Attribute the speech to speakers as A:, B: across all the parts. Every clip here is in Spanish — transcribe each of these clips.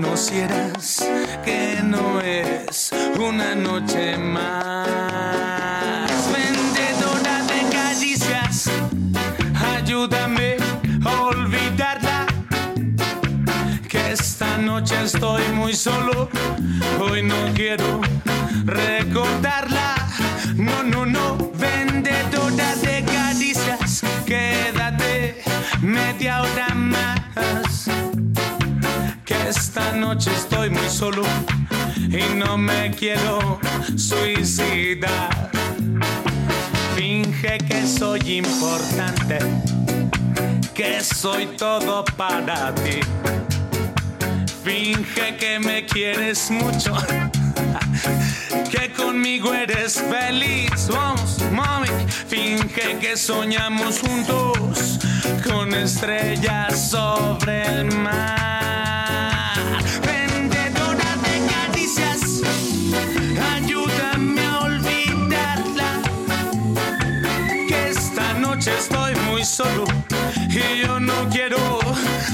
A: conocieras, que no es una noche más. Vendedora de caricias, ayúdame a olvidarla. Que esta noche estoy muy solo, hoy no quiero recordarla. Esta noche estoy muy solo y no me quiero suicidar. Finge que soy importante, que soy todo para ti. Finge que me quieres mucho, que conmigo eres feliz. Vamos, mami, finge que soñamos juntos con estrellas sobre el mar. Estoy muy solo y yo no quiero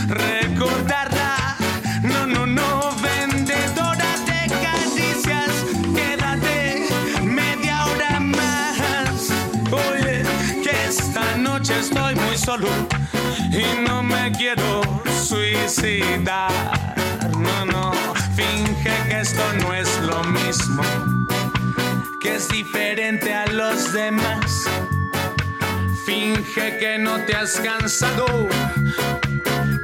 A: recordarla. No, no, no, vendedora de caricias, quédate media hora más. Oye, que esta noche estoy muy solo y no me quiero suicidar. No, no, finge que esto no es lo mismo, que es diferente a los demás. Finge que no te has cansado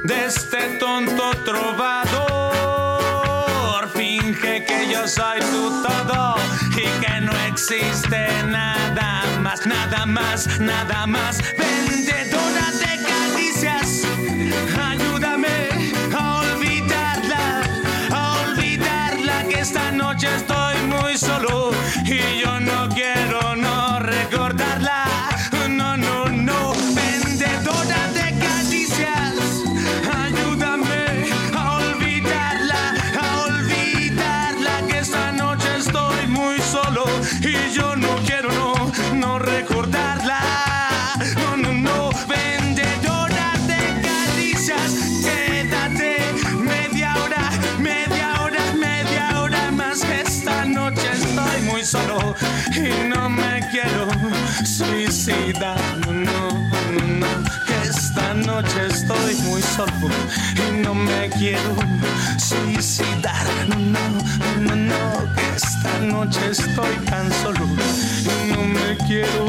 A: de este tonto trovador. Finge que yo soy tu todo y que no existe nada más, nada más, nada más. Vendedora de caricias, ayúdame a olvidarla, a olvidarla que esta noche estoy muy solo y no me quiero suicidar. No, no, no, no, que esta noche estoy tan solo y no me quiero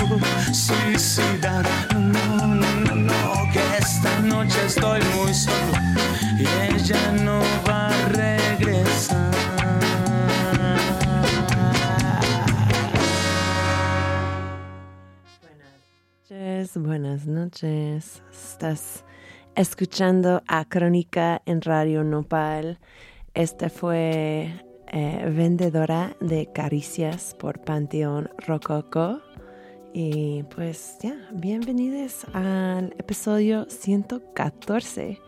A: suicidar. No, no, no, no, que esta noche estoy muy solo y ella no va a regresar.
B: noches, buenas noches. Estás escuchando a Crónica en Radio Nopal. Esta fue eh, Vendedora de Caricias por Panteón Rococo. Y pues ya, bienvenidos al episodio 114.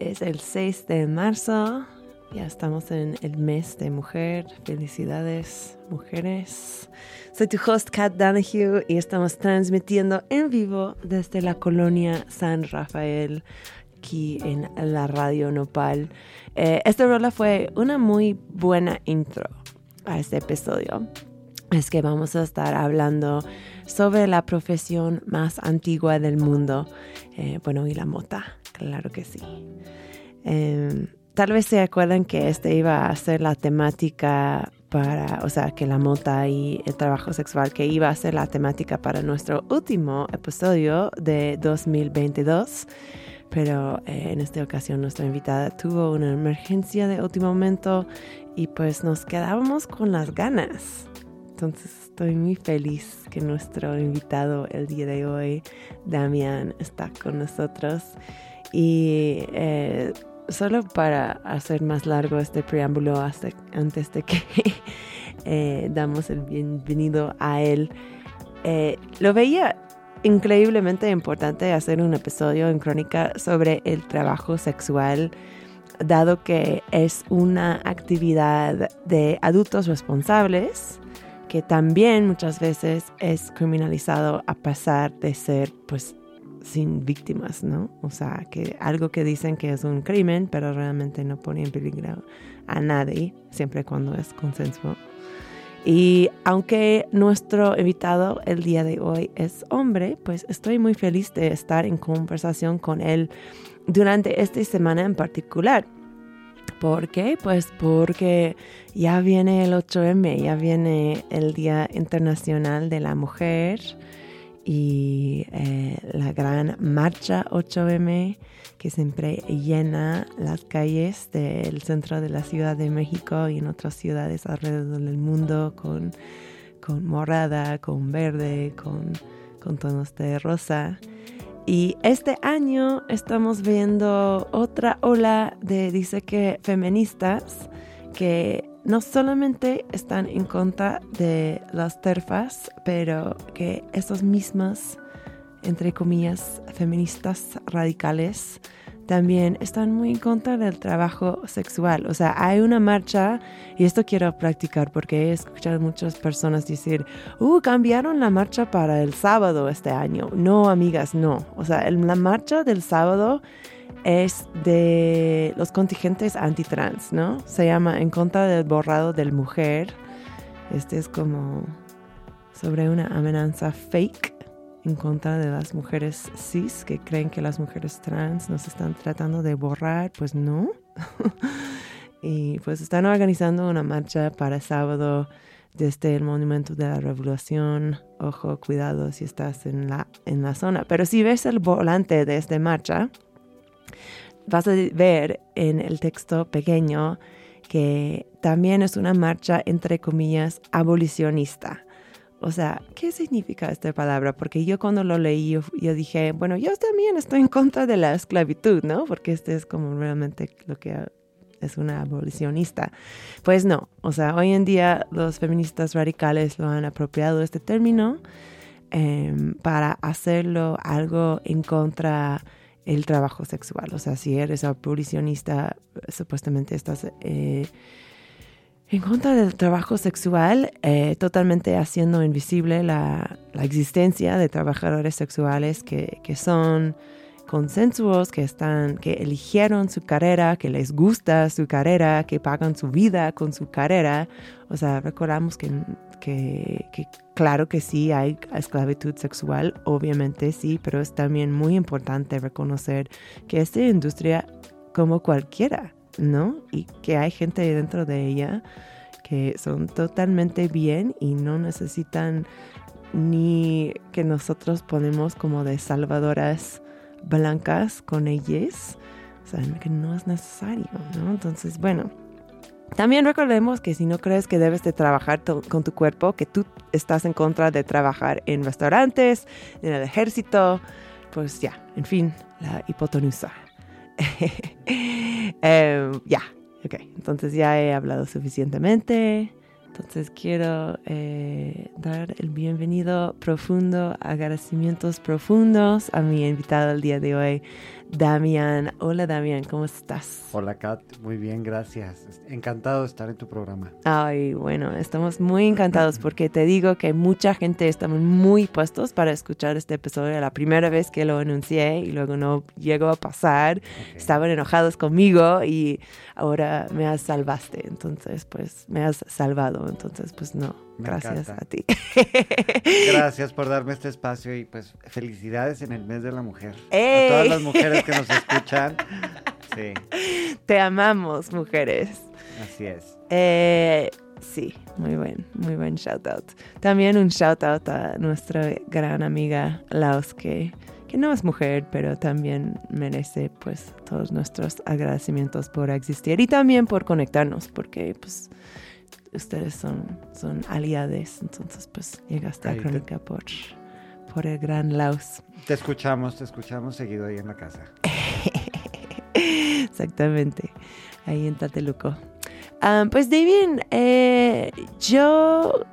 B: Es el 6 de marzo. Ya estamos en el mes de mujer. Felicidades, mujeres. Soy tu host, Kat Donahue, y estamos transmitiendo en vivo desde la colonia San Rafael, aquí en la radio Nopal. Eh, esta rola fue una muy buena intro a este episodio. Es que vamos a estar hablando sobre la profesión más antigua del mundo. Eh, bueno, y la mota, claro que sí. Eh, tal vez se acuerdan que este iba a ser la temática para, o sea, que la mota y el trabajo sexual, que iba a ser la temática para nuestro último episodio de 2022. Pero eh, en esta ocasión nuestra invitada tuvo una emergencia de último momento y pues nos quedábamos con las ganas. Entonces estoy muy feliz que nuestro invitado el día de hoy, Damián, está con nosotros. Y eh, solo para hacer más largo este preámbulo antes de que eh, damos el bienvenido a él, eh, lo veía increíblemente importante hacer un episodio en Crónica sobre el trabajo sexual dado que es una actividad de adultos responsables que también muchas veces es criminalizado a pesar de ser pues sin víctimas, ¿no? O sea, que algo que dicen que es un crimen, pero realmente no pone en peligro a nadie, siempre cuando es consenso. Y aunque nuestro invitado el día de hoy es hombre, pues estoy muy feliz de estar en conversación con él durante esta semana en particular. ¿Por qué? Pues porque ya viene el 8M, ya viene el Día Internacional de la Mujer y eh, la gran marcha 8M que siempre llena las calles del centro de la Ciudad de México y en otras ciudades alrededor del mundo con, con morada, con verde, con, con tonos de rosa. Y este año estamos viendo otra ola de, dice que, feministas que no solamente están en contra de las terfas, pero que estos mismas, entre comillas, feministas radicales, también están muy en contra del trabajo sexual. O sea, hay una marcha, y esto quiero practicar porque he escuchado muchas personas decir, uh, cambiaron la marcha para el sábado este año. No, amigas, no. O sea, la marcha del sábado es de los contingentes antitrans, ¿no? Se llama En contra del borrado del mujer. Este es como sobre una amenaza fake en contra de las mujeres cis que creen que las mujeres trans nos están tratando de borrar, pues no. y pues están organizando una marcha para sábado desde el Monumento de la Revolución. Ojo, cuidado si estás en la, en la zona. Pero si ves el volante de esta marcha, vas a ver en el texto pequeño que también es una marcha, entre comillas, abolicionista. O sea, ¿qué significa esta palabra? Porque yo cuando lo leí, yo, dije, bueno, yo también estoy en contra de la esclavitud, ¿no? Porque este es como realmente lo que es una abolicionista. Pues no, o sea, hoy en día los feministas radicales lo han apropiado este término em, para hacerlo algo en contra el trabajo sexual. O sea, si eres abolicionista, supuestamente estás eh, en contra del trabajo sexual, eh, totalmente haciendo invisible la, existencia de trabajadores sexuales que, que son consensuos, que están, que eligieron su carrera, que les gusta su carrera, que pagan su vida con su carrera. O sea, recordamos que que, claro que sí hay esclavitud sexual, obviamente sí, pero es también muy importante reconocer que esta industria como cualquiera, ¿no? Y que hay gente dentro de ella que son totalmente bien y no necesitan ni que nosotros ponemos como de salvadoras blancas con ellas. O que no es necesario, ¿no? Entonces, bueno, también recordemos que si no crees que debes de trabajar con tu cuerpo, que tú estás en contra de trabajar en restaurantes, en el ejército, pues ya, en fin, la hipotenusa. Em, ya, ok, entonces ya he hablado suficientemente. Entonces quiero eh, dar el bienvenido profundo, agradecimientos profundos a mi invitado el día de hoy, Damián. Hola Damián, ¿cómo estás?
C: Hola Kat, muy bien, gracias. Encantado de estar en tu programa.
B: Ay, bueno, estamos muy encantados porque te digo que mucha gente estamos muy puestos para escuchar este episodio. La primera vez que lo anuncié y luego no llegó a pasar, estaban enojados conmigo y ahora me has salvaste. Entonces, pues me has salvado. Entonces, pues no, Gracias a ti.
C: Gracias por darme este espacio y pues felicidades en el mes de la mujer. A todas las mujeres que nos escuchan. Sí.
B: Te amamos, mujeres.
C: Así es.
B: Eh, sí, muy buen, muy buen shout out. También un shout out a nuestra gran amiga Laos que, que no es mujer, pero también merece pues todos nuestros agradecimientos por existir y también por conectarnos, porque pues ustedes son, son aliades, entonces pues llegaste a Crónica por, por el gran Laos.
C: Te escuchamos, te escuchamos seguido ahí en la casa.
B: Exactamente, ahí en Tateluco. pues David, eh, yo,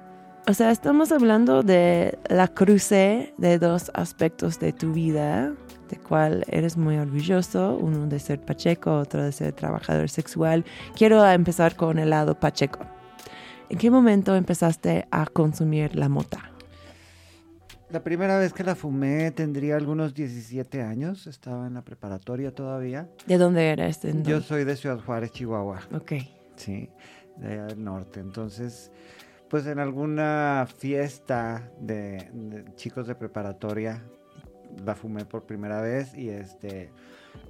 B: o sea, estamos hablando de la cruce de dos aspectos de tu vida, de cual eres muy orgulloso, uno de ser pacheco, otro de ser trabajador sexual. Quiero empezar con el lado pacheco. ¿En qué momento empezaste a consumir la mota?
C: La primera vez que la fumé tendría algunos 17 años, estaba en la preparatoria todavía.
B: ¿De dónde eres?
C: Yo soy de Ciudad Juárez, Chihuahua.
B: Ok.
C: Sí, de allá del norte. Entonces, pues en alguna fiesta de, chicos de preparatoria la fumé por primera vez y este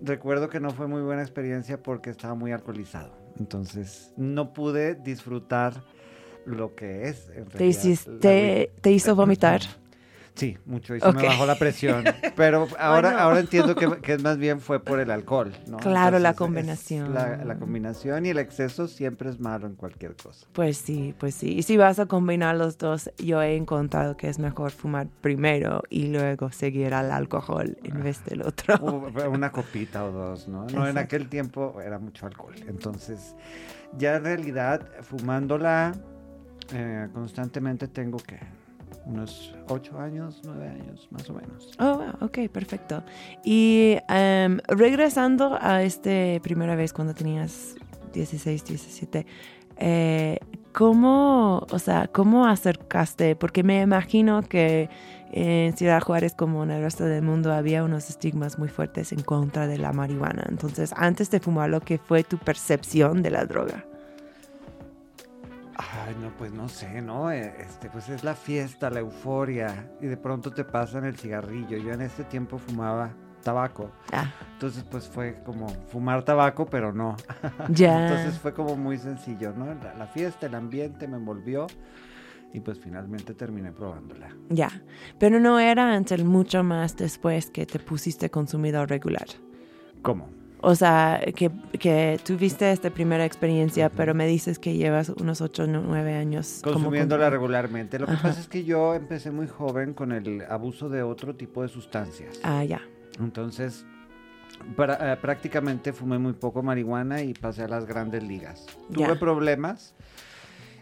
C: recuerdo que no fue muy buena experiencia porque estaba muy alcoholizado. Entonces no pude disfrutar lo que es.
B: ¿Te, hiciste, ¿Te hizo vomitar?
C: Sí, mucho, y se me bajó la presión. Pero ahora, ahora entiendo que, que, más bien fue por el alcohol, ¿no?
B: Claro, la combinación.
C: La, combinación y el exceso siempre es malo en cualquier cosa.
B: Pues sí, pues sí. Y si vas a combinar los dos, yo he encontrado que es mejor fumar primero y luego seguir al alcohol en vez del otro.
C: Una copita o dos, ¿no? No, en aquel tiempo era mucho alcohol. Entonces, ya en realidad, fumándola eh, constantemente tengo que unos ocho años, nueve años, más o menos.
B: Oh, wow, ok, perfecto. Y em, regresando a esta primera vez cuando tenías 16, 17, eh, ¿cómo, o sea, cómo acercaste? Porque me imagino que en Ciudad Juárez, como en el resto del mundo, había unos estigmas muy fuertes en contra de la marihuana. Entonces, antes de fumar, ¿lo que fue tu percepción de la droga?
C: Ay, no, pues no sé, ¿no? Eh, este, pues es la fiesta, la euforia, y de pronto te pasan el cigarrillo. Yo en este tiempo fumaba tabaco. Ah. Entonces, pues fue como fumar tabaco, pero no. Ya. Entonces fue como muy sencillo, ¿no? La, fiesta, el ambiente me envolvió y pues finalmente terminé probándola.
B: Ya, pero no era antes mucho más después que te pusiste consumidor regular.
C: ¿Cómo?
B: O sea, que, que tuviste esta primera experiencia, pero me dices que llevas unos 8 o 9 años.
C: Consumiéndola regularmente. Lo que pasa es que yo empecé muy joven con el abuso de otro tipo de sustancias.
B: Ah, ya.
C: Entonces, para, eh, prácticamente fumé muy poco marihuana y pasé a las grandes ligas. Tuve problemas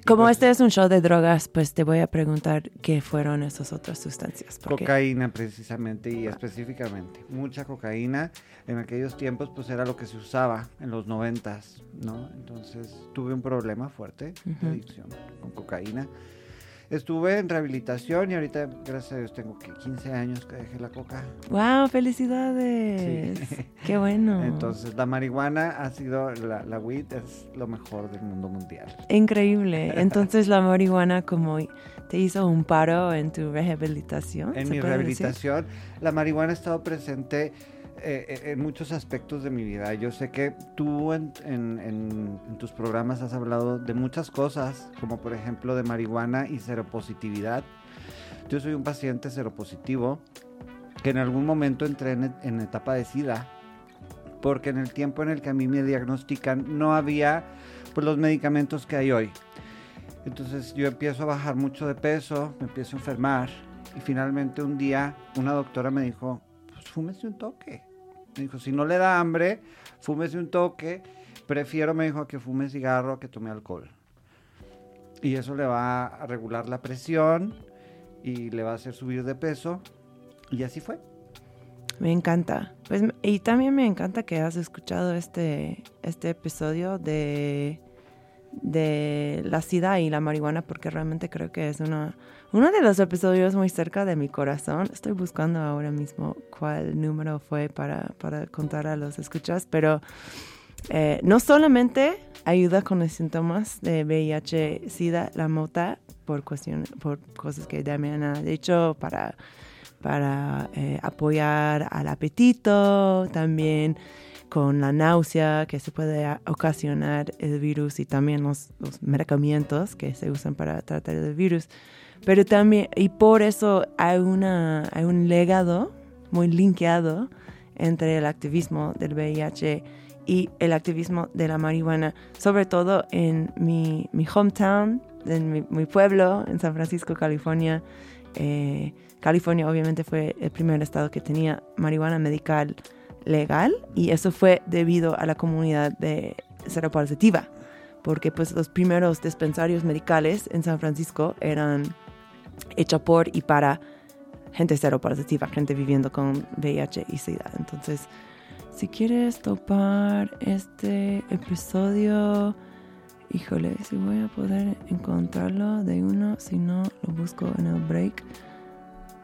B: como pues este es un show de drogas, pues te voy a preguntar qué fueron esas otras sustancias.
C: Cocaína precisamente y ah. específicamente. Mucha cocaína. En aquellos tiempos pues era lo que se usaba en los noventas, ¿no? Entonces tuve un problema fuerte de adicción con cocaína. Estuve en rehabilitación y ahorita, gracias a Dios, tengo 15 años que dejé la coca.
B: ¡Wow! ¡Felicidades! ¡Qué bueno!
C: Entonces, la marihuana ha sido, la, la weed es lo mejor del mundo mundial.
B: Increíble. Entonces, la marihuana como te hizo un paro en tu rehabilitación.
C: En mi rehabilitación, la marihuana ha estado presente eh, eh, en muchos aspectos de mi vida. Yo sé que tú en, tus programas has hablado de muchas cosas, como por ejemplo de marihuana y seropositividad. Yo soy un paciente seropositivo que en algún momento entré en, etapa de SIDA, porque en el tiempo en el que a mí me diagnostican no había pues, los medicamentos que hay hoy. Entonces yo empiezo a bajar mucho de peso, me empiezo a enfermar y finalmente un día una doctora me dijo, pues fúmese un toque. Me dijo, si no le da hambre, fúmese un toque. Prefiero, me dijo, que fume cigarro que tome alcohol. Y eso le va a regular la presión y le va a hacer subir de peso. Y así fue.
B: Me encanta. Pues, y también me encanta que has escuchado este, este episodio de de la sida y la marihuana porque realmente creo que es una, uno de los episodios muy cerca de mi corazón. Estoy buscando ahora mismo cuál número fue para, para contar a los escuchas, pero eh, no solamente ayuda con los síntomas de VIH, SIDA, la mota, por, cuestiones, por cosas que Damián ha dicho, para, para eh, apoyar al apetito, también con la náusea que se puede ocasionar el virus y también los, medicamentos que se usan para tratar el virus. Pero también, y por eso hay, una, hay un legado muy linkeado entre el activismo del VIH y el activismo de la marihuana, sobre todo en mi, mi hometown, en mi, pueblo, en San Francisco, California. Eh, California obviamente fue el primer estado que tenía marihuana medical legal y eso fue debido a la comunidad de seropositiva, porque pues los primeros dispensarios medicales en San Francisco eran hechos por y para gente cero positiva, gente viviendo con VIH y SIDA. Entonces, si quieres topar este episodio, híjole, si voy a poder encontrarlo de uno, si no, lo busco en el break.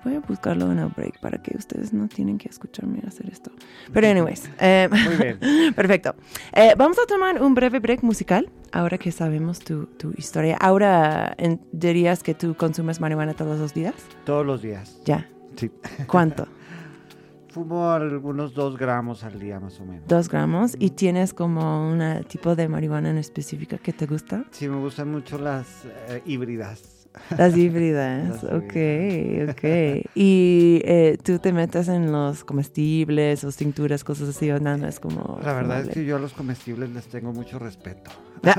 B: Voy a buscarlo en el break para que ustedes no tienen que escucharme hacer esto. Pero anyways. Eh,
C: Muy bien.
B: perfecto. Eh, vamos a tomar un breve break musical, ahora que sabemos tu, tu historia. Ahora, ¿dirías que tú consumes marihuana todos los días?
C: Todos los días.
B: Ya.
C: Sí.
B: ¿Cuánto?
C: Fumo algunos dos gramos al día más o menos.
B: Dos gramos. ¿Y tienes como un tipo de marihuana en específica que te gusta?
C: Sí, me gustan mucho las eh, híbridas.
B: Las híbridas,
C: Las
B: ok,
C: híbridas.
B: ok. ¿Y eh, tú te metes en los comestibles o cinturas, cosas así, o nada, es como...
C: La verdad es que yo a los comestibles les tengo mucho respeto.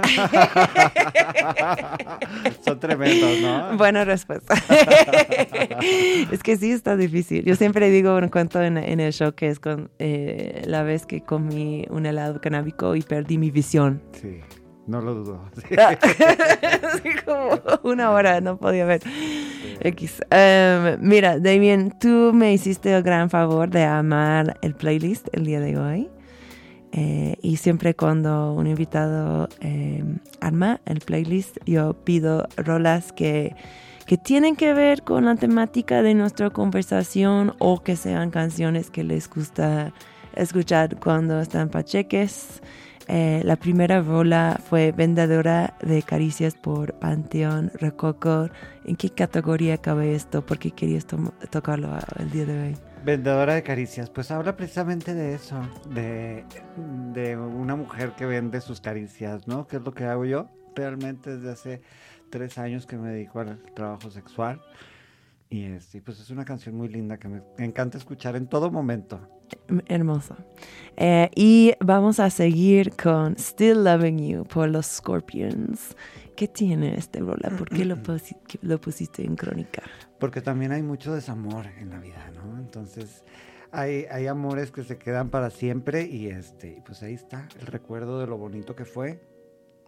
C: Son tremendos, ¿no?
B: Buena respuesta. es que sí está difícil. Yo siempre digo un cuento en, en el show que es con eh, la vez que comí un helado canábico y perdí mi visión.
C: Sí, no lo dudo. Sí.
B: Como una hora no podía ver. X. Em, mira, Damien, tú me hiciste el gran favor de amar el playlist el día de hoy. Eh, y siempre cuando un invitado eh, arma el playlist, yo pido rolas que, que tienen que ver con la temática de nuestra conversación o que sean canciones que les gusta escuchar cuando están pacheques. Eh, la primera rola fue Vendedora de Caricias por Panteón Rococo. ¿En qué categoría cabe esto? ¿Por qué querías to- tocarlo el día de hoy?
C: Vendedora de caricias, pues habla precisamente de eso, de, de una mujer que vende sus caricias, ¿no? Que es lo que hago yo realmente desde hace tres años que me dedico al trabajo sexual. Y este, pues es una canción muy linda que me encanta escuchar en todo momento.
B: Hermoso. Eh, y vamos a seguir con Still Loving You por los Scorpions. ¿Qué tiene este rola? ¿Por qué lo, que lo pusiste en crónica?
C: Porque también hay mucho desamor en la vida, ¿no? Entonces hay, hay amores que se quedan para siempre y este, pues ahí está el recuerdo de lo bonito que fue.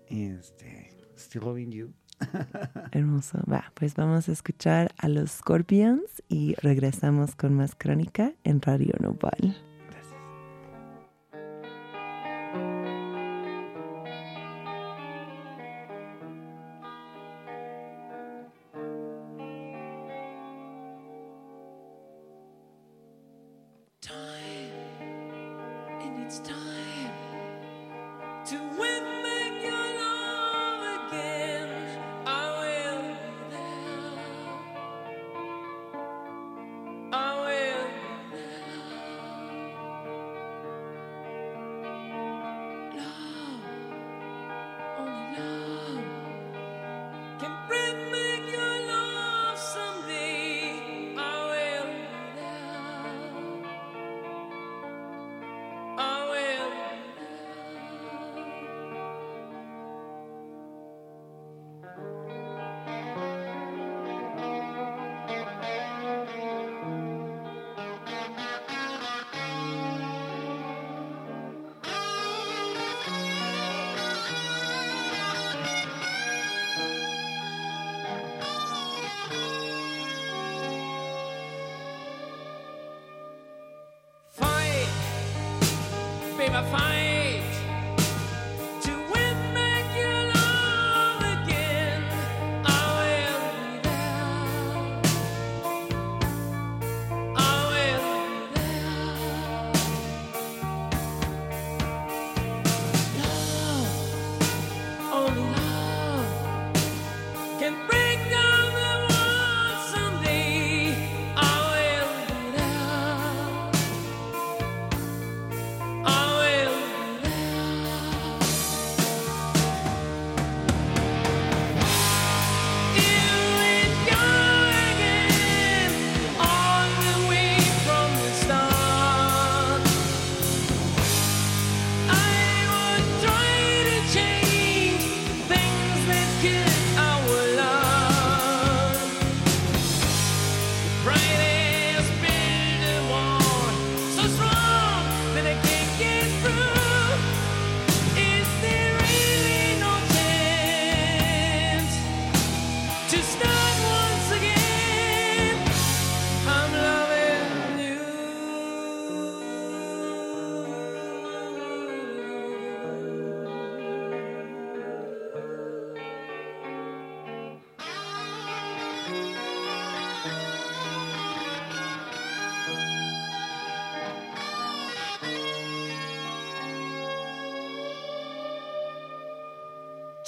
C: Y este, Still Loving You.
B: Hermoso. Va, pues vamos a escuchar a los Scorpions y regresamos con más crónica en Radio Nopal.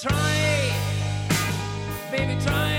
A: try, baby, try.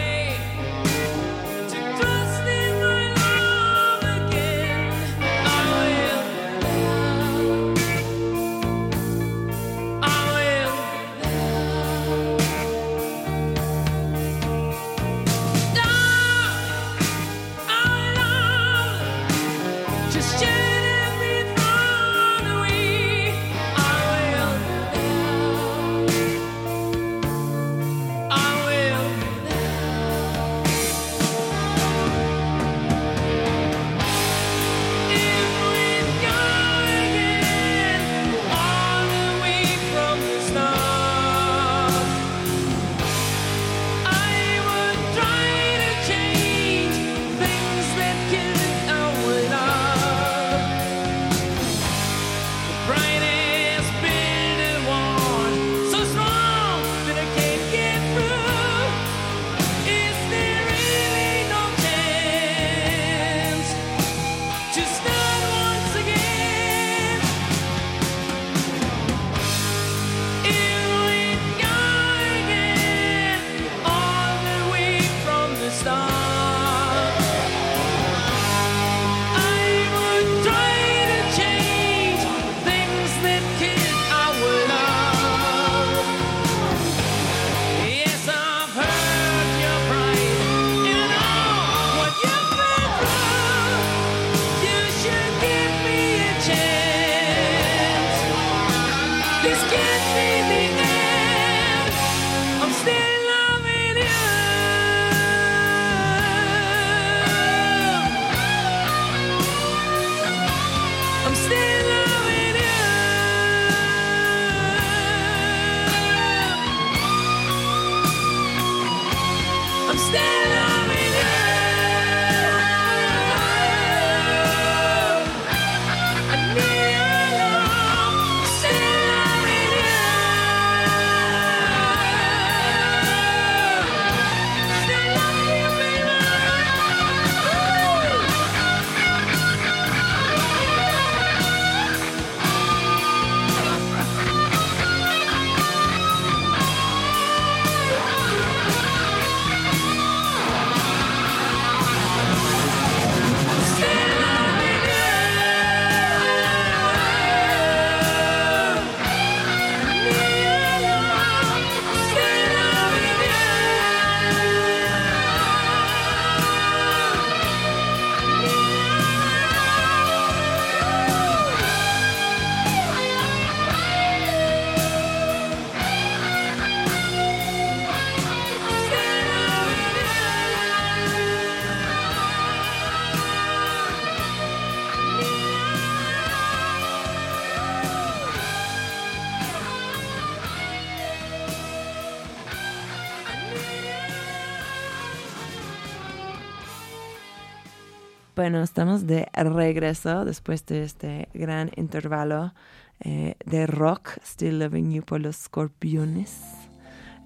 B: Bueno, estamos de regreso después de este gran intervalo eh, de rock, Still Loving You por los Scorpiones.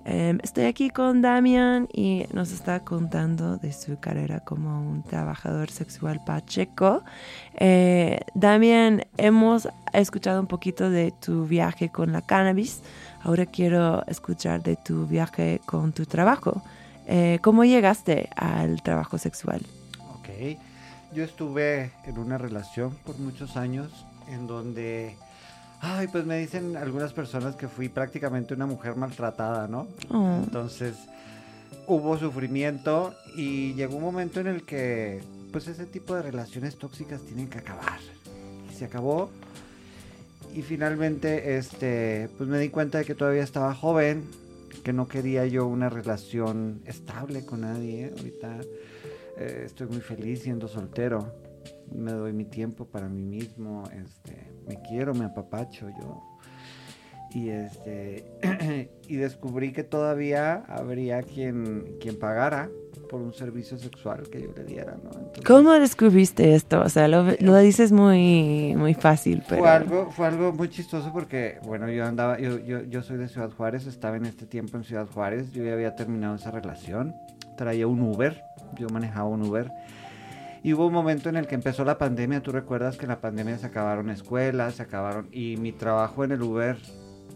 B: Em, estoy aquí con Damian y nos está contando de su carrera como un trabajador sexual pacheco. Eh, Damian, hemos escuchado un poquito de tu viaje con la cannabis. Ahora quiero escuchar de tu viaje con tu trabajo. Eh, ¿Cómo llegaste al trabajo sexual?
C: Ok. Yo estuve en una relación por muchos años en donde, ay, pues me dicen algunas personas que fui prácticamente una mujer maltratada, ¿no?
B: Oh.
C: Entonces hubo sufrimiento y llegó un momento en el que, pues ese tipo de relaciones tóxicas tienen que acabar. Y se acabó. Y finalmente, este, pues me di cuenta de que todavía estaba joven, que no quería yo una relación estable con nadie. Ahorita eh, estoy muy feliz siendo soltero. Me doy mi tiempo para mí mismo. Este, me quiero, me apapacho yo. Y este y descubrí que todavía habría quien, quien pagara por un servicio sexual que yo le diera, ¿no? Entonces,
B: ¿Cómo descubriste esto? O sea, lo, lo dices muy, muy fácil, pero...
C: Fue algo, fue algo muy chistoso porque, bueno, yo andaba, yo, yo, yo soy de Ciudad Juárez, estaba en este tiempo en Ciudad Juárez, yo ya había terminado esa relación, traía un Uber, yo manejaba un Uber. Y hubo un momento en el que empezó la pandemia, tú recuerdas que en la pandemia se acabaron escuelas, se acabaron, y mi trabajo en el Uber,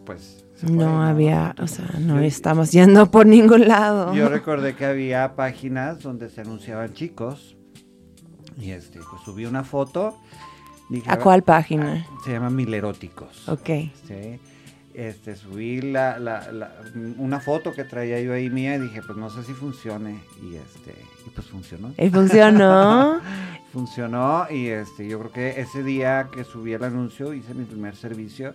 C: pues... se fue,
B: No había, o sea, no
C: yo-
B: estamos yendo por ningún lado.
C: Yo recordé que había páginas donde se anunciaban chicos, y este, pues subí una foto. dije,
B: ¿A cuál página?
C: Se llama Mileróticos.
B: Ok.
C: Sí. Este, subí la, la- la- una foto que traía yo ahí mía y dije, pues no sé si funcione. Y este, y pues funcionó.
B: ¿Y funcionó?
C: Funcionó y este, yo creo que ese día que subí el anuncio hice mi primer servicio.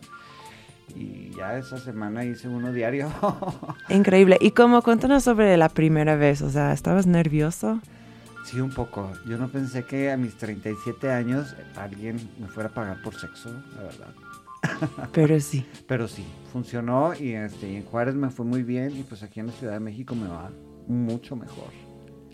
C: Y ya esa semana hice uno diario.
B: Increíble. ¿Y cómo? Cuéntanos sobre la primera vez. O sea, ¿estabas nervioso?
C: sí, un poco. Yo no pensé que a mis 37 años alguien me fuera a pagar por sexo, la verdad.
B: Pero sí.
C: Pero sí, funcionó y este, y en Juárez me fue muy bien y pues aquí en la Ciudad de México me va mucho mejor.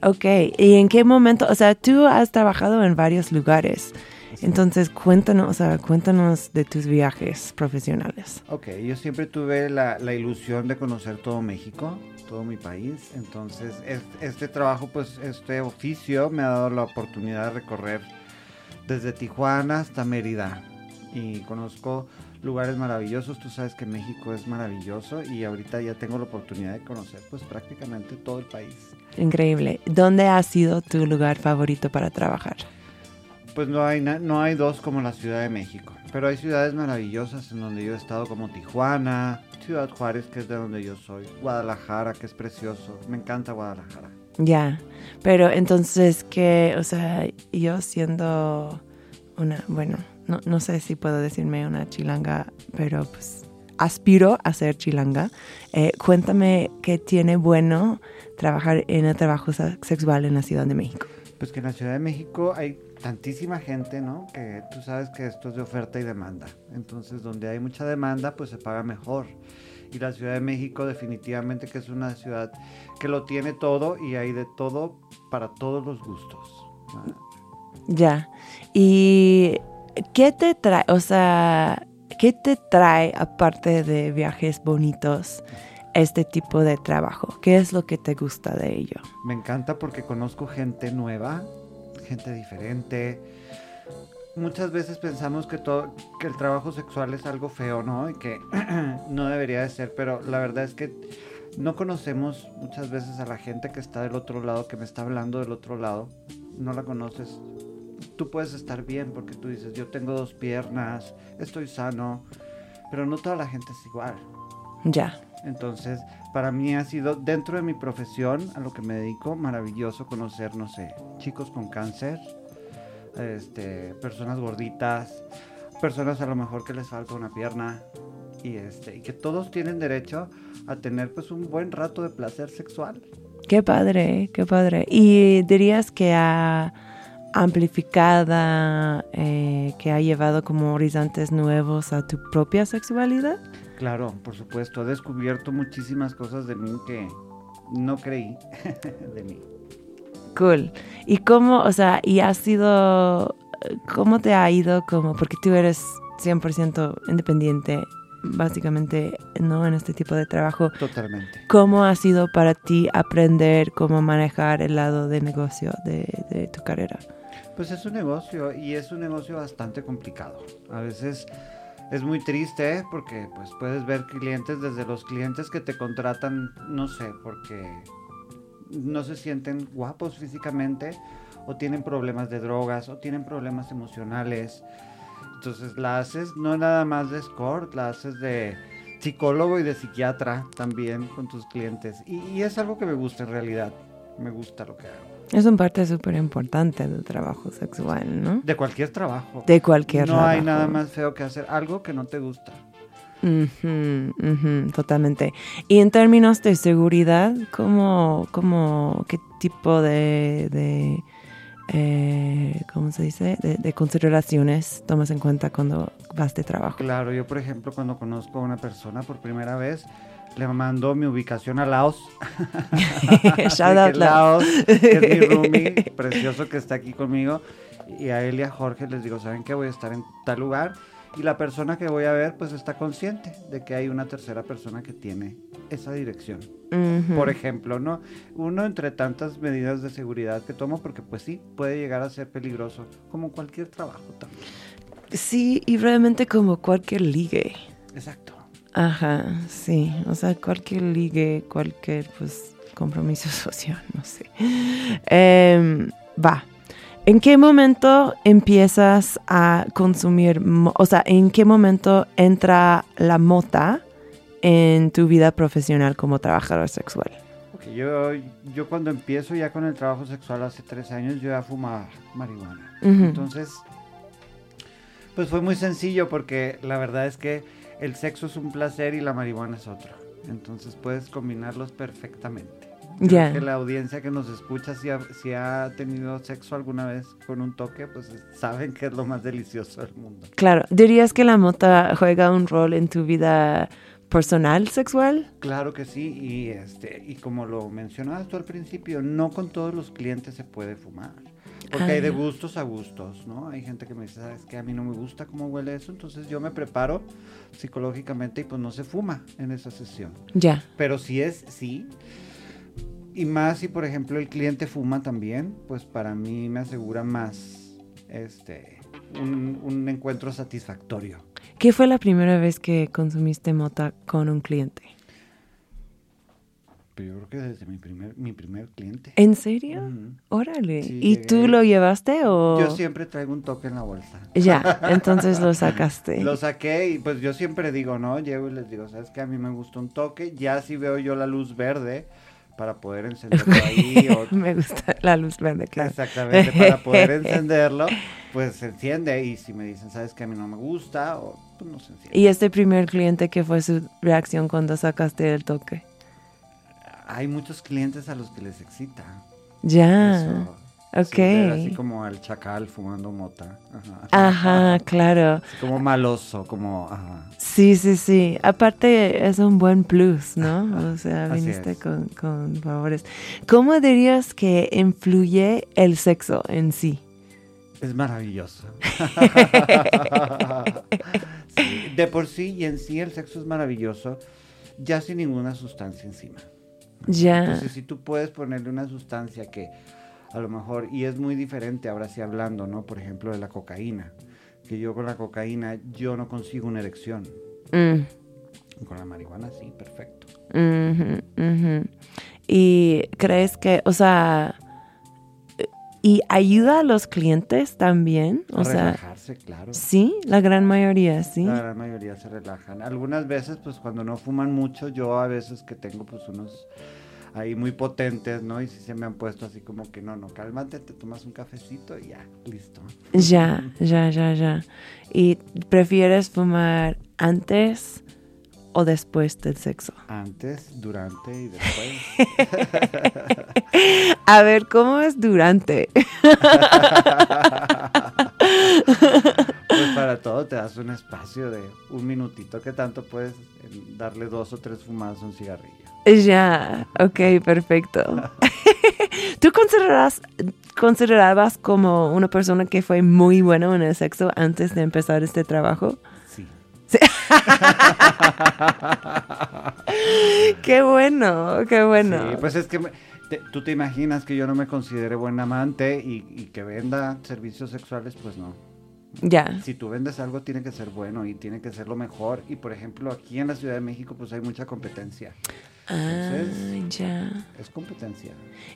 B: Ok. ¿Y en qué momento? O sea, tú has trabajado en varios lugares. Entonces, cuéntanos, o sea, cuéntanos de tus viajes profesionales.
C: Ok, yo siempre tuve la, la ilusión de conocer todo México, todo mi país. Entonces, es- este, trabajo, pues, este oficio me ha dado la oportunidad de recorrer desde Tijuana hasta Mérida. Y conozco lugares maravillosos. Tú sabes que México es maravilloso y ahorita ya tengo la oportunidad de conocer, pues, prácticamente todo el país.
B: Increíble. ¿Dónde ha sido tu lugar favorito para trabajar?
C: Pues no hay, no hay dos como la Ciudad de México, pero hay ciudades maravillosas en donde yo he estado como Tijuana, Ciudad Juárez, que es de donde yo soy, Guadalajara, que es precioso, me encanta Guadalajara.
B: Ya, pero entonces que, o sea, yo siendo una, bueno, no, no sé si puedo decirme una chilanga, pero pues aspiro a ser chilanga. Eh, cuéntame qué tiene bueno trabajar en el trabajo se- sexual en la Ciudad de México.
C: Pues que en la Ciudad de México hay tantísima gente, ¿no? Que tú sabes que esto es de oferta y demanda. Entonces, donde hay mucha demanda, pues se paga mejor. Y la Ciudad de México definitivamente que es una ciudad que lo tiene todo y hay de todo para todos los gustos.
B: Ya, ¿y qué te trae, o sea, qué te trae aparte de viajes bonitos este tipo de trabajo? ¿Qué es lo que te gusta de ello?
C: Me encanta porque conozco gente nueva, gente diferente. Muchas veces pensamos que todo, que el trabajo sexual es algo feo, ¿no? Y que no debería de ser, pero la verdad es que no conocemos muchas veces a la gente que está del otro lado, que me está hablando del otro lado. No la conoces. Tú puedes estar bien porque tú dices, yo tengo dos piernas, estoy sano, pero no toda la gente es igual.
B: Ya.
C: Entonces, para mí ha sido, dentro de mi profesión, a lo que me dedico, maravilloso conocer, no sé, chicos con cáncer, este, personas gorditas, personas a lo mejor que les falta una pierna, y, este, y que todos tienen derecho a tener pues un buen rato de placer sexual.
B: Qué padre, qué padre. ¿Y dirías que ha amplificado, eh, que ha llevado como horizontes nuevos a tu propia sexualidad?
C: Claro, por supuesto, he descubierto muchísimas cosas de mí que no creí de mí.
B: Cool. ¿Y cómo, o sea, y ha sido, cómo te ha ido como, porque tú eres 100% independiente, básicamente, ¿no? En este tipo de trabajo.
C: Totalmente.
B: ¿Cómo ha sido para ti aprender cómo manejar el lado de negocio de, de tu carrera?
C: Pues es un negocio y es un negocio bastante complicado. A veces es muy triste ¿eh? porque pues puedes ver clientes desde los clientes que te contratan, no sé, porque no se sienten guapos físicamente o tienen problemas de drogas o tienen problemas emocionales. Entonces la haces no nada más de escort, la haces de psicólogo y de psiquiatra también con tus clientes. Y, y es algo que me gusta en realidad. Me gusta lo que hago.
B: Es una parte súper importante del trabajo sexual, ¿no?
C: De cualquier trabajo.
B: De cualquier
C: No hay
B: trabajo.
C: nada más feo que hacer algo que no te gusta.
B: Totalmente. Y en términos de seguridad, ¿cómo, cómo qué tipo de, de eh, ¿cómo se dice? De, de consideraciones tomas en cuenta cuando vas de trabajo?
C: Claro, yo por ejemplo cuando conozco a una persona por primera vez, le mando mi ubicación a Laos.
B: Shout out
C: que
B: Laos.
C: que es mi roomie precioso que está aquí conmigo. Y a él y a Jorge les digo, ¿saben qué? Voy a estar en tal lugar. y la persona que voy a ver pues está consciente de que hay una tercera persona que tiene esa dirección. Por ejemplo, ¿no? Uno entre tantas medidas de seguridad que tomo, porque pues sí, puede llegar a ser peligroso, como cualquier trabajo también.
B: Sí, y realmente como cualquier ligue.
C: Exacto.
B: Ajá, sí. O sea, cualquier ligue, cualquier pues compromiso social, no sé. Em, va. ¿En qué momento empiezas a consumir, o sea, en qué momento entra la mota en tu vida profesional como trabajador sexual?
C: Ok, yo, yo cuando empiezo ya con el trabajo sexual hace tres años, yo ya fumaba marihuana. Entonces, pues fue muy sencillo porque la verdad es que el sexo es un placer y la marihuana es otro. Entonces puedes combinarlos perfectamente. Creo
B: Ya.
C: Que la audiencia que nos escucha, si ha, si ha tenido sexo alguna vez con un toque, pues saben que es lo más delicioso del mundo.
B: Claro, ¿dirías que la mota juega un rol en tu vida personal sexual?
C: Claro que sí, y este, y como lo mencionabas tú al principio, no con todos los clientes se puede fumar. Porque
B: Ah,
C: hay de
B: ya.
C: gustos a gustos, ¿no? Hay gente que me dice, sabes que a mí no me gusta cómo huele eso, entonces yo me preparo psicológicamente y pues no se fuma en esa sesión.
B: Ya.
C: Pero si es, sí. Y más si, por ejemplo, el cliente fuma también, pues para mí me asegura más este, un, un encuentro satisfactorio.
B: ¿Qué fue la primera vez que consumiste mota con un cliente?
C: Pero yo creo que desde mi primer, mi primer cliente.
B: ¿En serio? Órale.
C: Sí,
B: ¿Y
C: llegué.
B: tú lo llevaste o...?
C: Yo siempre traigo un toque en la bolsa.
B: Ya, entonces lo sacaste.
C: Lo saqué y pues yo siempre digo, ¿no? Llego y les digo, ¿sabes qué? A mí me gusta un toque. Ya si veo yo la luz verde para poder encenderlo ahí. o-
B: Me gusta la luz verde, claro.
C: Exactamente, para poder encenderlo, pues se enciende. Y si me dicen, ¿sabes qué? A mí no me gusta, o pues no se enciende.
B: ¿Y este primer cliente qué fue su reacción cuando sacaste el toque?
C: Hay muchos clientes a los que les excita.
B: Ya.
C: eso.
B: ok.
C: Así como al chacal fumando mota. Ajá.
B: Ajá, claro.
C: Así como maloso, como... Ajá.
B: Sí, sí, sí. Aparte es un buen plus, ¿no? O sea, viniste con, con favores. ¿Cómo dirías que influye el sexo en sí?
C: Es maravilloso. Sí, de por sí y en sí el sexo es maravilloso, ya sin ninguna sustancia encima.
B: Ya.
C: Entonces, si tú puedes ponerle una sustancia que a lo mejor, y es muy diferente ahora sí hablando, ¿no? Por ejemplo, de la cocaína, que yo con la cocaína yo no consigo una erección.
B: Mm.
C: Con la marihuana sí, perfecto.
B: Y crees que, o sea, y ayuda a los clientes también, o
C: A
B: sea,
C: relajarse, claro.
B: sí, la gran mayoría, sí.
C: La gran mayoría se relajan. Algunas veces, pues cuando no fuman mucho, yo a veces que tengo pues unos ahí muy potentes, ¿no? Y si se me han puesto así como que no, no, cálmate, te tomas un cafecito y ya, listo.
B: Ya, ya, ya, ya. ¿Y prefieres fumar antes o después del sexo?
C: Antes, durante y después.
B: A ver, ¿cómo es durante?
C: pues para todo te das un espacio de un minutito que tanto puedes eh, darle dos o tres fumadas a un cigarrillo.
B: Ya, ok, perfecto. ¿Tú consideras, considerabas como una persona que fue muy bueno en el sexo antes de empezar este trabajo?
C: Sí.
B: Qué bueno, qué bueno.
C: Sí, pues es que me- te- tú te imaginas que yo no me considere buen amante y, y que venda servicios sexuales, pues no.
B: Ya,
C: Si tú vendes algo tiene que ser bueno y tiene que ser lo mejor. Y por ejemplo, aquí en la Ciudad de México pues hay mucha competencia.
B: ah,
C: Entonces-
B: ya.
C: Es competencia.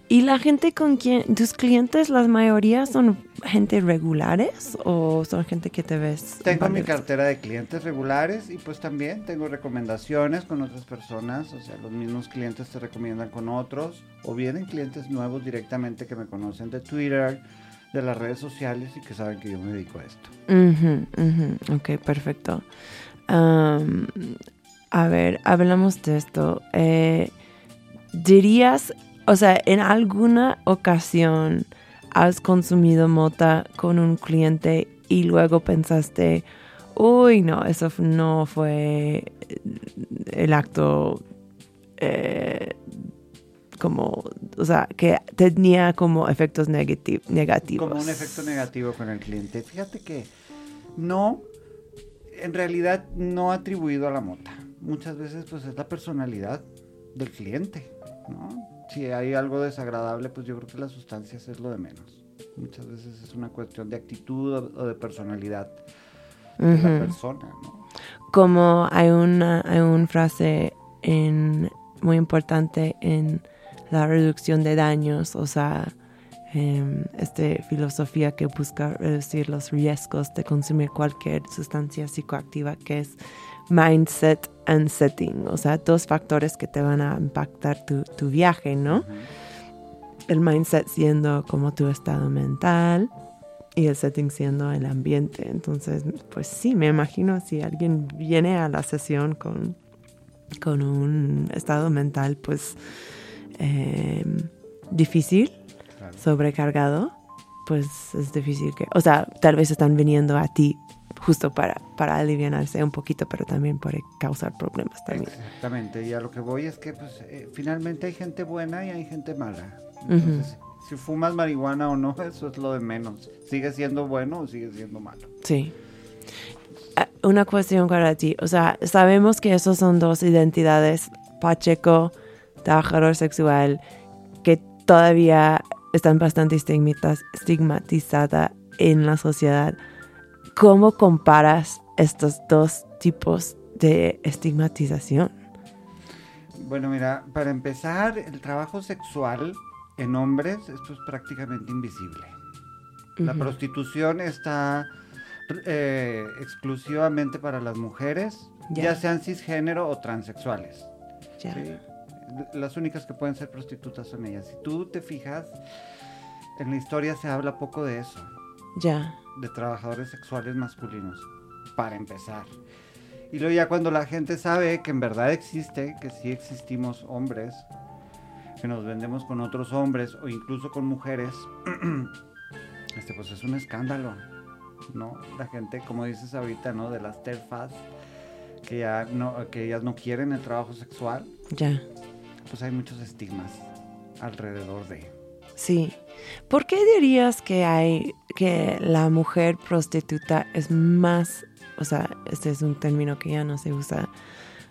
B: ¿Y la gente con quien, tus clientes, las mayoría son gente regulares o son gente que te ves?
C: Tengo mi cartera de clientes regulares y pues también tengo recomendaciones con otras personas. O sea, los mismos clientes te recomiendan con otros. O vienen clientes nuevos directamente que me conocen de Twitter, de las redes sociales y que saben que yo me dedico a esto.
B: Ujú, Ok, perfecto. A ver, hablamos de esto. Eh, ¿Dirías, o sea, en alguna ocasión has consumido mota con un cliente y luego pensaste, uy, no, eso no fue el acto eh, como, o sea, que tenía como efectos negati- negativos?
C: Como un efecto negativo con el cliente. Fíjate que no, en realidad no atribuido a la mota. Muchas veces pues es la personalidad del cliente, ¿no? Si hay algo desagradable, pues yo creo que las sustancias es lo de menos. Muchas veces es una cuestión de actitud o de personalidad de la persona, ¿no?
B: Como hay una, hay una frase en, muy importante en la reducción de daños, o sea, eh, esta filosofía que busca reducir los riesgos de consumir cualquier sustancia psicoactiva, que es mindset and setting, o sea, dos factores que te van a impactar tu, tu viaje, ¿no? El mindset siendo como tu estado mental y el setting siendo el ambiente. Entonces, pues sí, me imagino si alguien viene a la sesión con, con un estado mental, pues eh, difícil, sobrecargado, pues es difícil que, o sea, tal vez están viniendo a ti justo para, para aliviarse un poquito, pero también puede causar problemas también.
C: Exactamente, y a lo que voy es que pues eh, finalmente hay gente buena y hay gente mala. Entonces, si fumas marihuana o no, eso es lo de menos. ¿Sigue siendo bueno o sigue siendo malo?
B: Sí. Ah, una cuestión para ti, o sea, sabemos que esos son dos identidades, Pacheco, trabajador sexual, que todavía están bastante estigmatizadas en la sociedad. ¿Cómo comparas estos dos tipos de estigmatización?
C: Bueno, mira, para empezar, el trabajo sexual en hombres esto es prácticamente invisible. La prostitución está eh, exclusivamente para las mujeres, ya sean cisgénero o transexuales. Las únicas que pueden ser prostitutas son ellas. Si tú te fijas, en la historia se habla poco de eso.
B: Ya.
C: De trabajadores sexuales masculinos, para empezar. Y luego ya cuando la gente sabe que en verdad existe, que sí existimos hombres, que nos vendemos con otros hombres o incluso con mujeres, este pues es un escándalo, ¿no? La gente, como dices ahorita, ¿no? De las terfas, que ya no, que ellas no quieren el trabajo sexual.
B: Ya.
C: Pues hay muchos estigmas alrededor de.
B: Sí. ¿Por qué dirías que hay que la mujer prostituta es más, o sea, este es un término que ya no se usa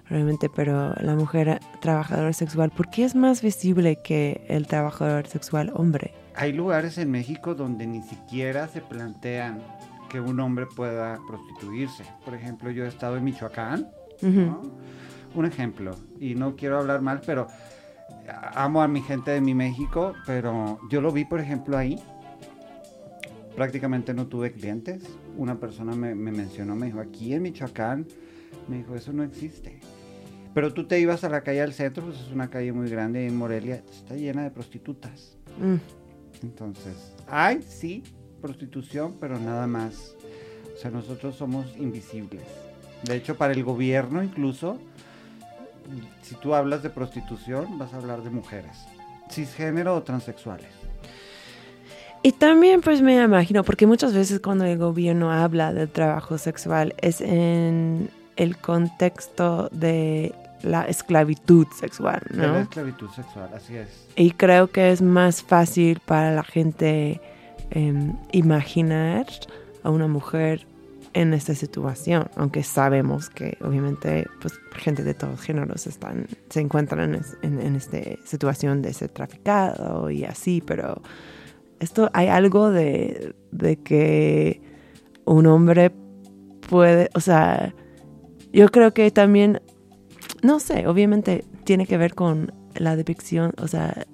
B: realmente, pero la mujer trabajadora sexual, ¿por qué es más visible que el trabajador sexual hombre?
C: Hay lugares en México donde ni siquiera se plantean que un hombre pueda prostituirse. Por ejemplo, yo he estado en Michoacán, un ejemplo, y no quiero hablar mal, pero amo a mi gente de mi México, pero yo lo vi, por ejemplo, ahí. Prácticamente no tuve clientes. Una persona me, me mencionó, me dijo, aquí en Michoacán, me dijo, eso no existe. Pero tú te ibas a la calle al centro, pues es una calle muy grande en Morelia, está llena de prostitutas. Mm. Entonces, hay, sí, prostitución, pero nada más. O sea, nosotros somos invisibles. De hecho, para el gobierno incluso, si tú hablas de prostitución, vas a hablar de mujeres, cisgénero o transexuales.
B: Y también pues me imagino, porque muchas veces cuando el gobierno habla del trabajo sexual es en el contexto de la esclavitud sexual, ¿no?
C: la esclavitud sexual, así es.
B: Y creo que es más fácil para la gente em, imaginar a una mujer en esta situación, aunque sabemos que obviamente pues gente de todos géneros están se encuentran en, en, esta situación de ser traficado y así, pero esto hay algo de, de que un hombre puede, o sea, yo creo que también no sé, obviamente tiene que ver con la depicción, o sea,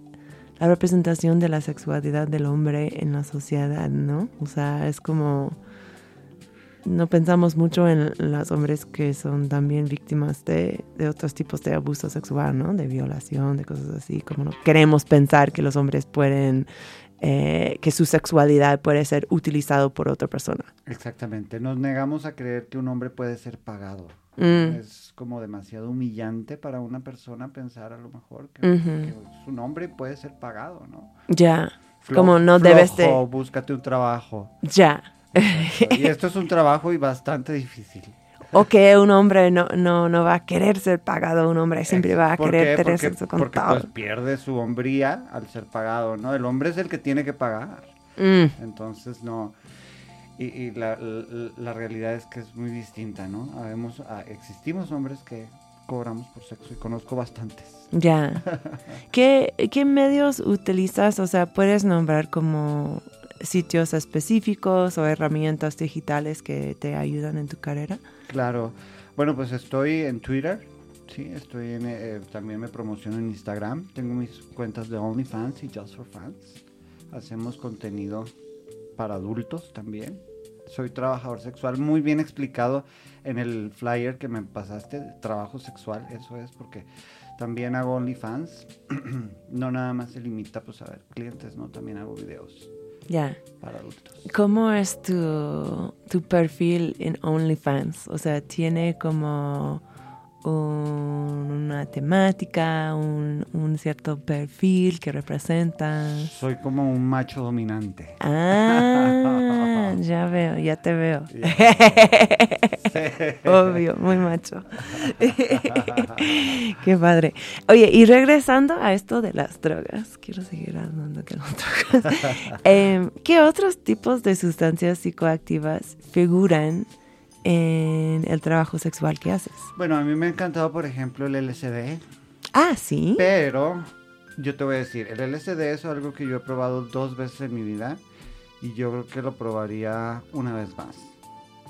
B: la representación de la sexualidad del hombre en la sociedad, ¿no? O sea, es como no pensamos mucho en los hombres que son también víctimas de, otros tipos de abuso sexual, ¿no? De violación, de cosas así, como no queremos pensar que los hombres pueden, eh, que su sexualidad puede ser utilizado por otra persona.
C: Exactamente, nos negamos a creer que un hombre puede ser pagado. Mm. Es como demasiado humillante para una persona pensar a lo mejor que, su nombre puede ser pagado, ¿no?
B: Ya, como no debes de...
C: búscate un trabajo.
B: Ya.
C: y esto es un trabajo y bastante difícil.
B: O que un hombre no, no, no va a querer ser pagado, un hombre siempre va a querer tener sexo con
C: Porque pues pierde su hombría al ser pagado, ¿no? El hombre es el que tiene que pagar. Mm. Entonces, no. Y, y la, la- la realidad es que es muy distinta, ¿no? Habemos, ah, existimos hombres que cobramos por sexo y conozco bastantes.
B: Ya. ¿Qué, ¿Qué medios utilizas? O sea, ¿puedes nombrar como sitios específicos o herramientas digitales que te ayudan en tu carrera?
C: Claro. Bueno, pues estoy en Twitter. Sí, estoy en, eh, también me promociono en Instagram. Tengo mis cuentas de OnlyFans y Just for Fans. Hacemos contenido para adultos también. Soy trabajador sexual, muy bien explicado en el flyer que me pasaste, trabajo sexual, eso es porque también hago OnlyFans. no nada más se limita pues a ver clientes, no, también hago videos
B: Ya.
C: para adultos.
B: ¿Cómo es tu, tu perfil en OnlyFans? O sea, ¿tiene como un- una temática, un, un cierto perfil que representas?
C: Soy como un macho dominante.
B: Ah, ya veo, ya te veo. Obvio, muy macho. Qué padre. Oye, y regresando a esto de las drogas, quiero seguir hablando de las drogas. ¿Qué otros tipos de sustancias psicoactivas figuran en el trabajo sexual que haces?
C: Bueno, a mí me ha encantado, por ejemplo, el LSD,
B: Ah, sí.
C: pero yo te voy a decir, el LSD es algo que yo he probado dos veces en mi vida y yo creo que lo probaría una vez más.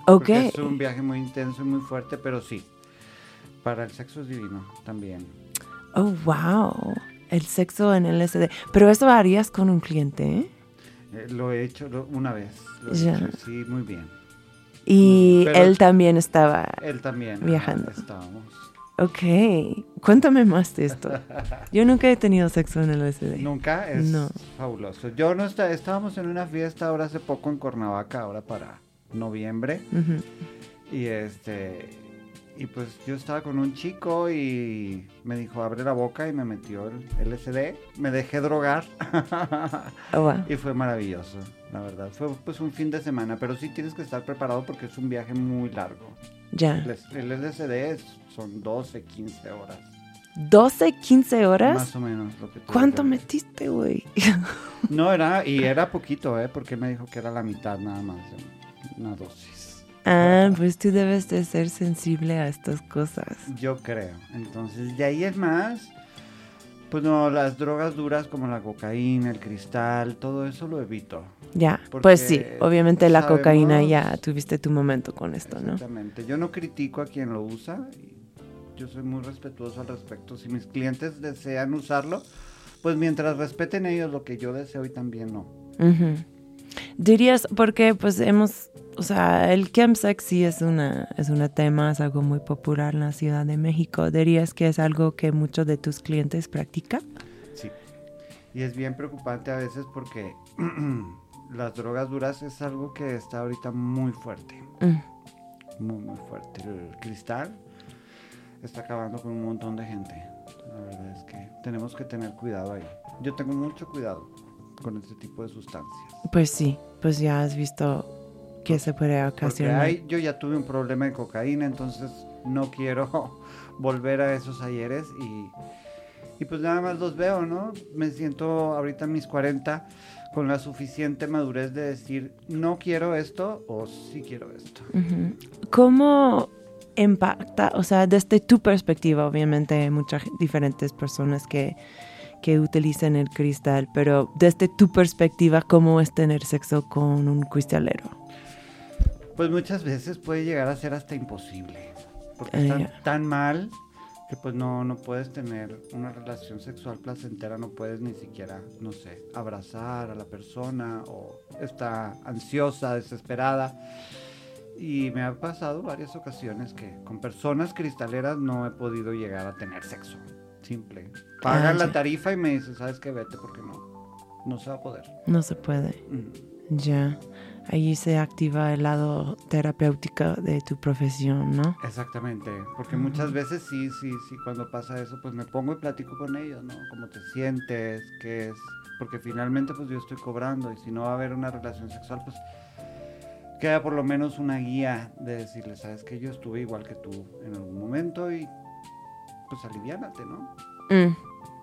B: Ok.
C: Porque es un viaje muy intenso y muy fuerte, pero sí, para el sexo es divino también.
B: Oh, wow. El sexo en LSD. Pero eso harías con un cliente, ¿eh?
C: Eh, lo he hecho lo- una vez, lo he hecho, sí, muy bien.
B: Y
C: Pero-
B: él también estaba.
C: Él también.
B: Viajando.
C: estábamos.
B: Ok. Cuéntame más de esto. Yo nunca he tenido sexo en el LSD.
C: Nunca es
B: No.
C: fabuloso. Yo no está, estábamos en una fiesta ahora hace poco en Cuernavaca, ahora para noviembre. Y este y pues yo estaba con un chico y me dijo abre la boca y me metió el LSD. Me dejé drogar
B: Oh, wow.
C: y fue maravilloso, la verdad. Fue pues un fin de semana, pero sí tienes que estar preparado porque es un viaje muy largo.
B: Ya.
C: El, el LSD es- son 12, 15 horas.
B: 12, 15 horas.
C: Más o menos lo que
B: ¿Cuánto metiste, güey?
C: No, era, y era poquito, ¿eh? Porque me dijo que era la mitad nada más una dosis.
B: Ah, pues tú debes de ser sensible a estas cosas.
C: Yo creo. Entonces, de ahí es más. Pues no, las drogas duras como la cocaína, el cristal, todo eso lo evito.
B: Ya. Pues sí, obviamente la cocaína ya tuviste tu momento con esto, ¿no?
C: Exactamente. Yo no critico a quien lo usa. yo soy muy respetuoso al respecto. Si mis clientes desean usarlo, pues mientras respeten ellos lo que yo deseo y también no.
B: Ujú. Dirías, porque pues hemos, o sea, el chemsex sí es una, es un tema, es algo muy popular en la Ciudad de México. ¿Dirías que es algo que muchos de tus clientes practican?
C: Sí. Y es bien preocupante a veces porque las drogas duras es algo que está ahorita muy fuerte.
B: Mm,
C: Muy, muy fuerte. El cristal está acabando con un montón de gente. La verdad es que tenemos que tener cuidado ahí. Yo tengo mucho cuidado con este tipo de sustancias.
B: Pues sí, pues ya has visto que se puede
C: Porque
B: ocasionar.
C: hay- yo ya tuve un problema de cocaína, entonces no quiero volver a esos ayeres y, y pues nada más los veo, ¿no? Me siento ahorita en mis 40 con la suficiente madurez de decir no quiero esto o sí quiero esto.
B: ¿Cómo impacta, o sea, desde tu perspectiva, obviamente hay muchas diferentes personas que, que utilizan el cristal, pero desde tu perspectiva, ¿cómo es tener sexo con un cristalero?
C: Pues muchas veces puede llegar a ser hasta imposible. Porque
B: Ah,
C: están tan mal que pues no, no puedes tener una relación sexual placentera, no puedes ni siquiera, no sé, abrazar a la persona o está ansiosa, desesperada. Y me ha pasado varias ocasiones que con personas cristaleras no he podido llegar a tener sexo. Simple. Pagan
B: Ah,
C: la
B: ya.
C: tarifa y me dicen, ¿sabes qué? Vete porque no. No se va a poder.
B: No se puede.
C: Mm.
B: Ya. Allí se activa el lado terapéutico de tu profesión, ¿no?
C: Exactamente, porque muchas veces sí, sí, sí, cuando pasa eso, pues me pongo y platico con ellos, ¿no? ¿Cómo te sientes? ¿Qué es? Porque finalmente, pues yo estoy cobrando y si no va a haber una relación sexual, pues queda por lo menos una guía de decirles, sabes que yo estuve igual que tú en algún momento y pues aliviánate, ¿no?
B: Mm,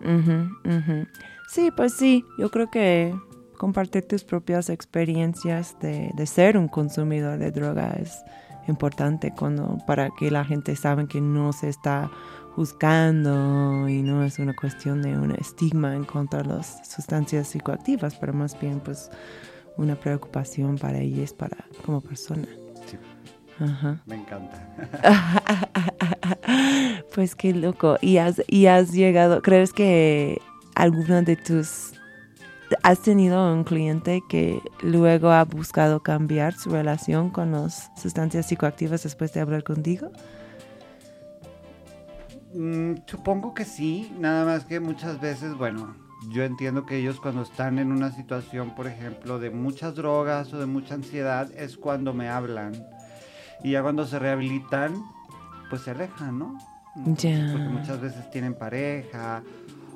B: ujú. Sí, pues sí, yo creo que compartir tus propias experiencias de, de ser un consumidor de droga es importante cuando, para que la gente sabe que no se está buscando y no es una cuestión de un estigma en contra de las sustancias psicoactivas, pero más bien pues una preocupación para ellas para, como persona.
C: Sí.
B: Ajá.
C: Me encanta.
B: pues qué loco. ¿Y has, y has llegado, crees que alguna de tus... ¿Has tenido un cliente que luego ha buscado cambiar su relación con las sustancias psicoactivas después de hablar contigo?
C: Mm, supongo que sí, nada más que muchas veces, bueno, yo entiendo que ellos cuando están en una situación, por ejemplo, de muchas drogas o de mucha ansiedad, es cuando me hablan. Y ya cuando se rehabilitan, pues se alejan, ¿no?
B: Ya.
C: Porque muchas veces tienen pareja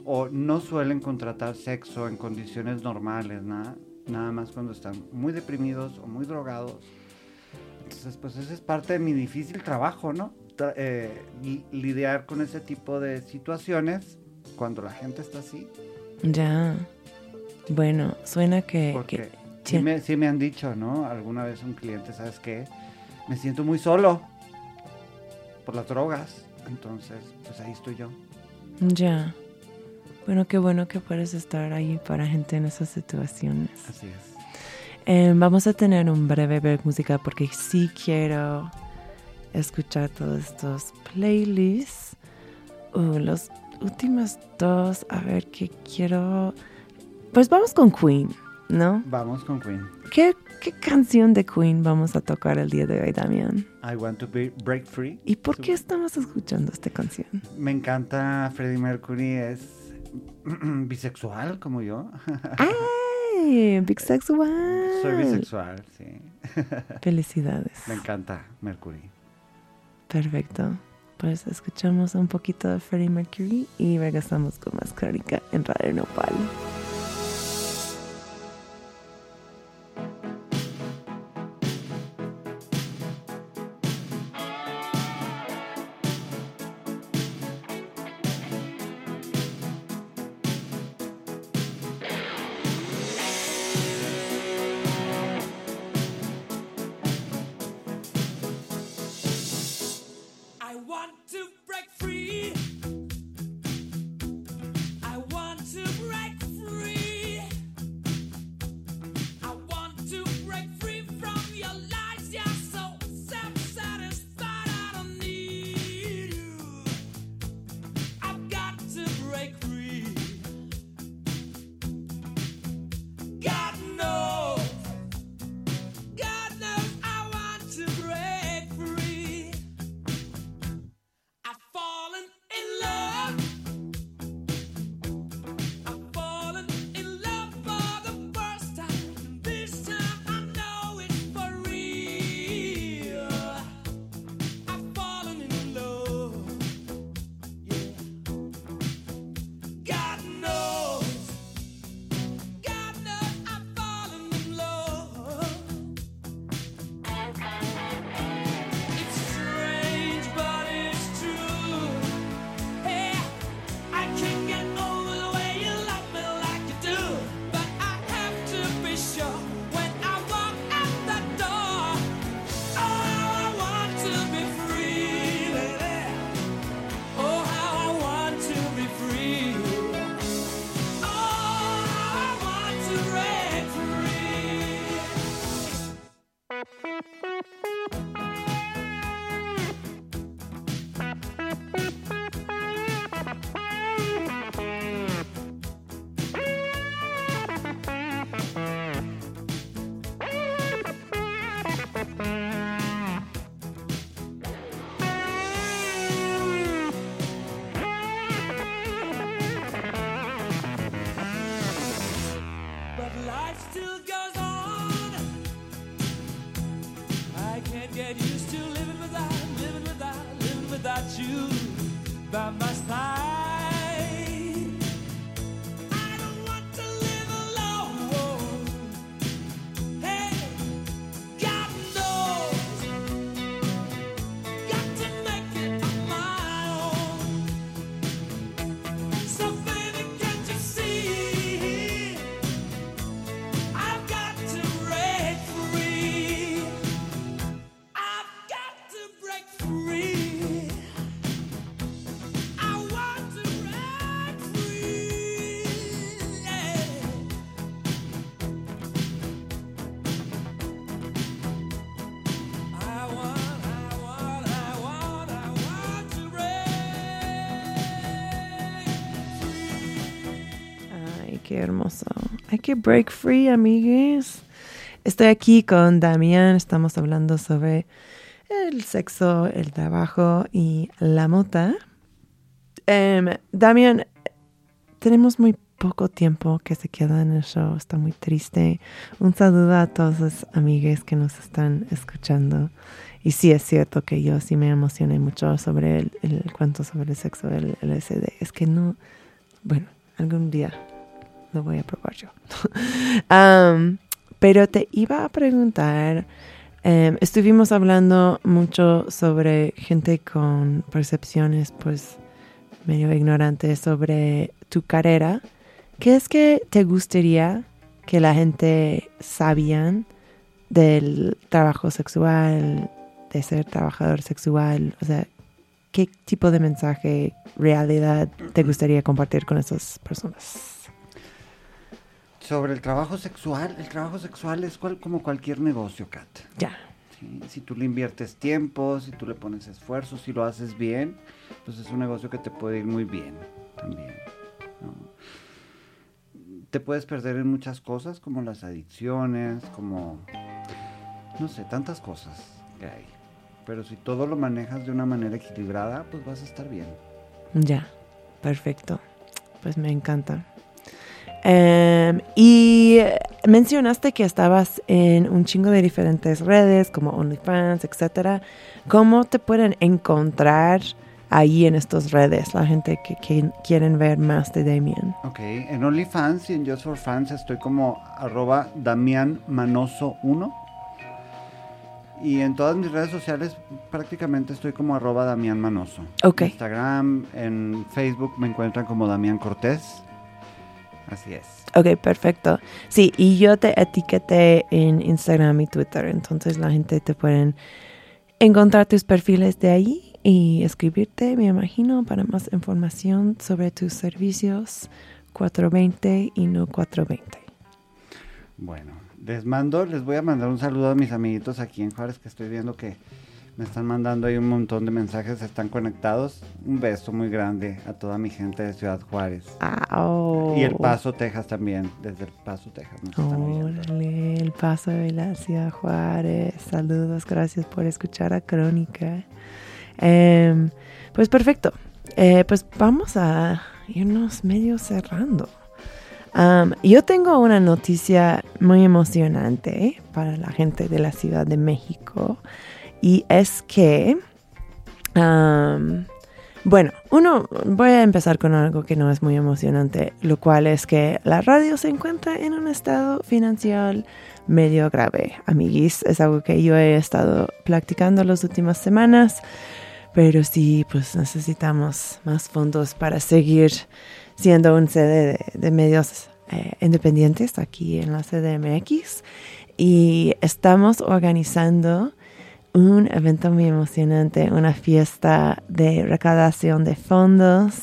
C: o no suelen contratar sexo en condiciones normales, nada, nada más cuando están muy deprimidos o muy drogados. Entonces, pues ese es parte de mi difícil trabajo, ¿no? Eh, li- lidiar con ese tipo de situaciones cuando la gente está así.
B: Ya. Bueno, suena que...
C: Porque
B: que-
C: sí. me, sí me han dicho, ¿no? Alguna vez un cliente, ¿sabes qué? Me siento muy solo por las drogas. Entonces, pues ahí estoy yo.
B: Ya. Bueno, qué bueno que puedes estar ahí para gente en esas situaciones.
C: Así es.
B: Eh, vamos a tener un breve break musical porque sí quiero escuchar todos estos playlists. Uh, los últimos dos, a ver qué quiero. Pues vamos con Queen, ¿no?
C: Vamos con Queen.
B: ¿Qué, qué canción de Queen vamos a tocar el día de hoy, Damián?
C: I want to be break free.
B: ¿Y por qué estamos escuchando esta canción?
C: Me encanta Freddie Mercury, es bisexual como yo.
B: ¡Ay! Bisexual.
C: Soy bisexual, sí.
B: Felicidades.
C: Me encanta Mercury.
B: Perfecto. Pues escuchamos un poquito de Freddie Mercury y regresamos con más crónica en Radio Nopal. Qué hermoso. Hay que break free, amigues. Estoy aquí con Damián, estamos hablando sobre el sexo, el trabajo y la mota. Em, Damián, tenemos muy poco tiempo que se queda en el show, está muy triste. Un saludo a todos los amigues que nos están escuchando. Y sí es cierto que yo sí me emocioné mucho sobre el, el cuento sobre el sexo del LSD. Es que no, bueno, algún día lo voy a probar yo. um, pero te iba a preguntar, um, estuvimos hablando mucho sobre gente con percepciones pues medio ignorantes sobre tu carrera. ¿Qué es que te gustaría que la gente sabían del trabajo sexual, de ser trabajador sexual? O sea, ¿qué tipo de mensaje, realidad te gustaría compartir con esas personas?
C: Sobre el trabajo sexual, el trabajo sexual es cual, como cualquier negocio, Kat.
B: Ya.
C: ¿sí? Si tú le inviertes tiempo, si tú le pones esfuerzo, si lo haces bien, pues es un negocio que te puede ir muy bien también. ¿no? Te puedes perder en muchas cosas, como las adicciones, como, no sé, tantas cosas que hay. Pero si todo lo manejas de una manera equilibrada, pues vas a estar bien.
B: Ya, perfecto. Pues me encanta. Um, y mencionaste que estabas en un chingo de diferentes redes como OnlyFans, etcétera. ¿Cómo te pueden encontrar ahí en estas redes la gente que, que quieren ver más de Damien?
C: Ok, en OnlyFans y en Just for Fans estoy como arroba Damián Manoso 1. Y en todas mis redes sociales prácticamente estoy como arroba Damián Manoso.
B: Ok.
C: Instagram, en Facebook me encuentran como Damián Cortés. Así es.
B: Ok, perfecto. Sí, y yo te etiqueté en Instagram y Twitter, entonces la gente te pueden encontrar tus perfiles de ahí y escribirte, me imagino, para más información sobre tus servicios 420 y no 420.
C: Bueno, les mando, les voy a mandar un saludo a mis amiguitos aquí en Juárez que estoy viendo que me están mandando ahí un montón de mensajes, están conectados. Un beso muy grande a toda mi gente de Ciudad Juárez.
B: ¡Au!
C: Y El Paso, Texas también, desde El Paso, Texas. nos están oyendo.
B: Órale, el paso de la ciudad Juárez. Saludos, gracias por escuchar a Crónica. Em, pues perfecto. Eh, pues vamos a irnos medio cerrando. Yo tengo una noticia muy emocionante para la gente de la Ciudad de México y es que, bueno, uno, voy a empezar con algo que no es muy emocionante, lo cual es que la radio se encuentra en un estado financiero medio grave, amiguis. Es algo que yo he estado practicando las últimas semanas, pero sí, pues necesitamos más fondos para seguir siendo un sede de, de medios eh, independientes aquí en la CDMX. Y estamos organizando un evento muy emocionante, una fiesta de recaudación de fondos,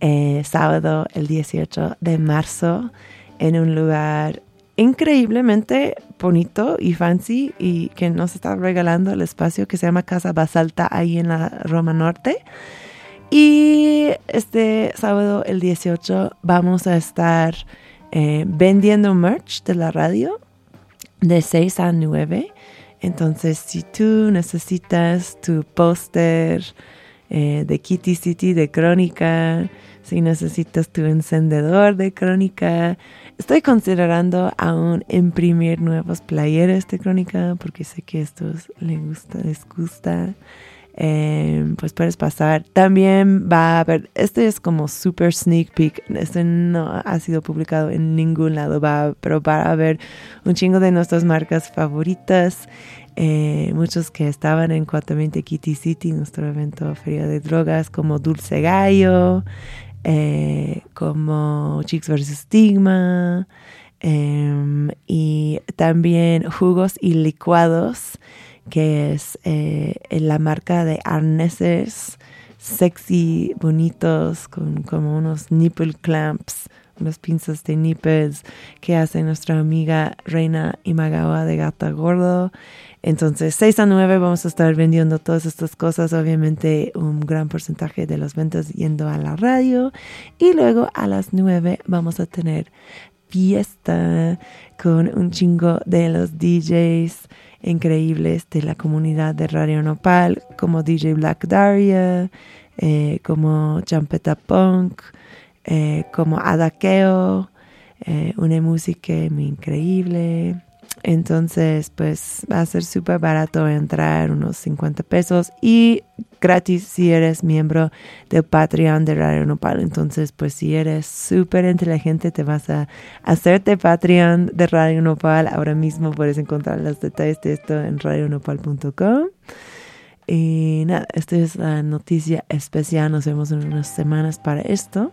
B: eh, sábado el 18 de marzo, en un lugar increíblemente bonito y fancy y que nos está regalando el espacio que se llama Casa Basalta ahí en la Roma Norte. Y este sábado el 18 vamos a estar eh, vendiendo merch de la radio de 6 a 9. Entonces, si tú necesitas tu póster eh, de Kitty City de Crónica, si necesitas tu encendedor de Crónica, estoy considerando aún imprimir nuevos playeres de Crónica porque sé que estos les gusta, les gusta. Eh, pues puedes pasar. También va a haber, este es como super sneak peek, este no ha sido publicado en ningún lado, va, pero va a haber un chingo de nuestras marcas favoritas, eh, muchos que estaban en 420 Kitty City, nuestro evento Feria de Drogas, como Dulce Gallo, eh, como Chicks vs. Stigma, em, y también jugos y licuados que es eh, la marca de arneses sexy, bonitos, con como unos nipple clamps unas pinzas de nipples que hace nuestra amiga Reina Imagawa de Gata Gordo. Entonces, 6 a 9 vamos a estar vendiendo todas estas cosas. Obviamente, un gran porcentaje de las ventas yendo a la radio. Y luego a las 9 vamos a tener fiesta con un chingo de los DJs increíbles de la comunidad de Radio Nopal, como DJ Black Daria, eh, como Champeta Punk, eh, como Adakeo, eh, una música muy increíble. Entonces, pues va a ser súper barato entrar, unos 50 pesos y gratis si eres miembro del Patreon de Radio Nopal. Entonces, pues si eres súper inteligente, te vas a hacerte Patreon de Radio Nopal. Ahora mismo puedes encontrar los detalles de esto en radionopal.com. Y nada, esta es la noticia especial. Nos vemos en unas semanas para esto.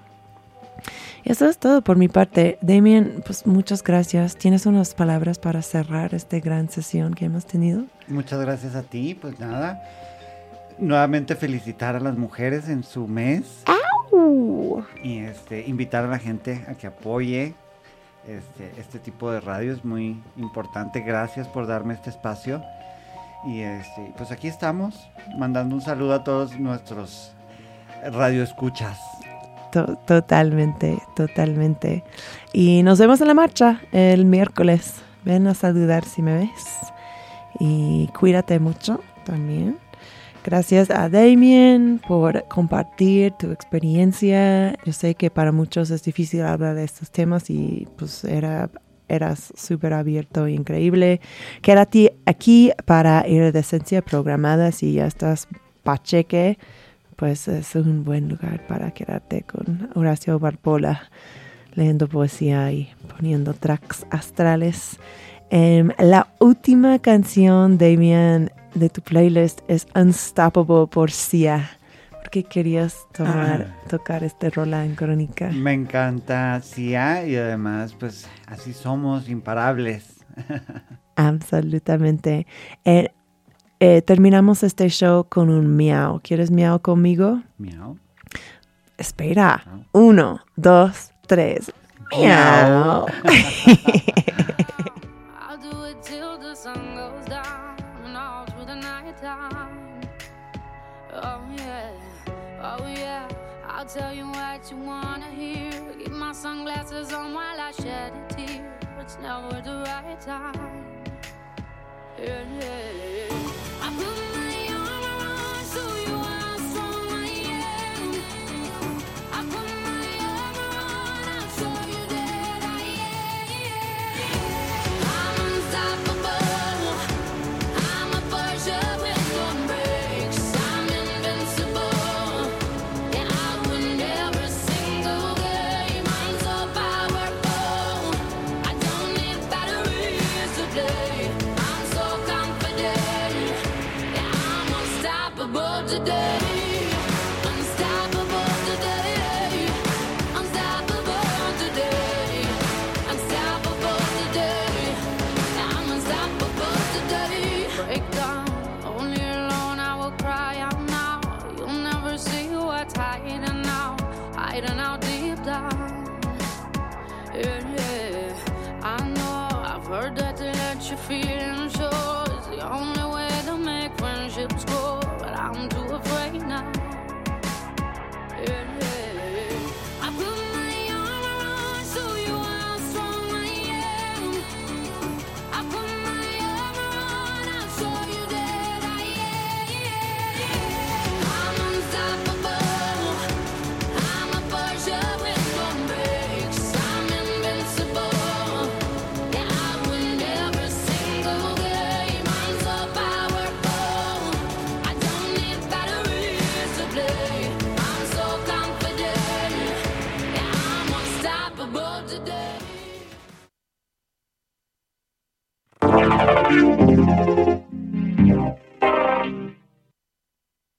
B: Y eso es todo por mi parte. Damien, pues muchas gracias. ¿Tienes unas palabras para cerrar esta gran sesión que hemos tenido?
C: Muchas gracias a ti. Pues nada, nuevamente felicitar a las mujeres en su mes. Y este, invitar a la gente a que apoye este, este tipo de radio. Es muy importante. Gracias por darme este espacio. Y este, pues aquí estamos, mandando un saludo a todos nuestros radioescuchas
B: totalmente, totalmente. Y nos vemos en la marcha el miércoles. Ven a saludar si me ves. Y cuídate mucho también. Gracias a Damien por compartir tu experiencia. Yo sé que para muchos es difícil hablar de estos temas y pues era eras súper abierto e increíble. Quédate aquí para ir de esencia programada si ya estás pacheque pues es un buen lugar para quedarte con Horacio Barbola leyendo poesía y poniendo tracks astrales. Em, la última canción, Damian, de tu playlist es Unstoppable por Sia. ¿Por qué querías tomar, ah. tocar este rola en crónica?
C: Me encanta Sia y además, pues así somos imparables.
B: Absolutamente. Eh, eh, terminamos este show con un miau. ¿Quieres miau conmigo?
C: Miau.
B: Espera. Uno, dos, tres. Miau. I'll do it till the sun goes down and all through the night time. Oh yeah, oh yeah. I'll tell you what you wanna hear. Keep my sunglasses on while I shed a tear. It's never the right time. Yeah, yeah. I put
D: feel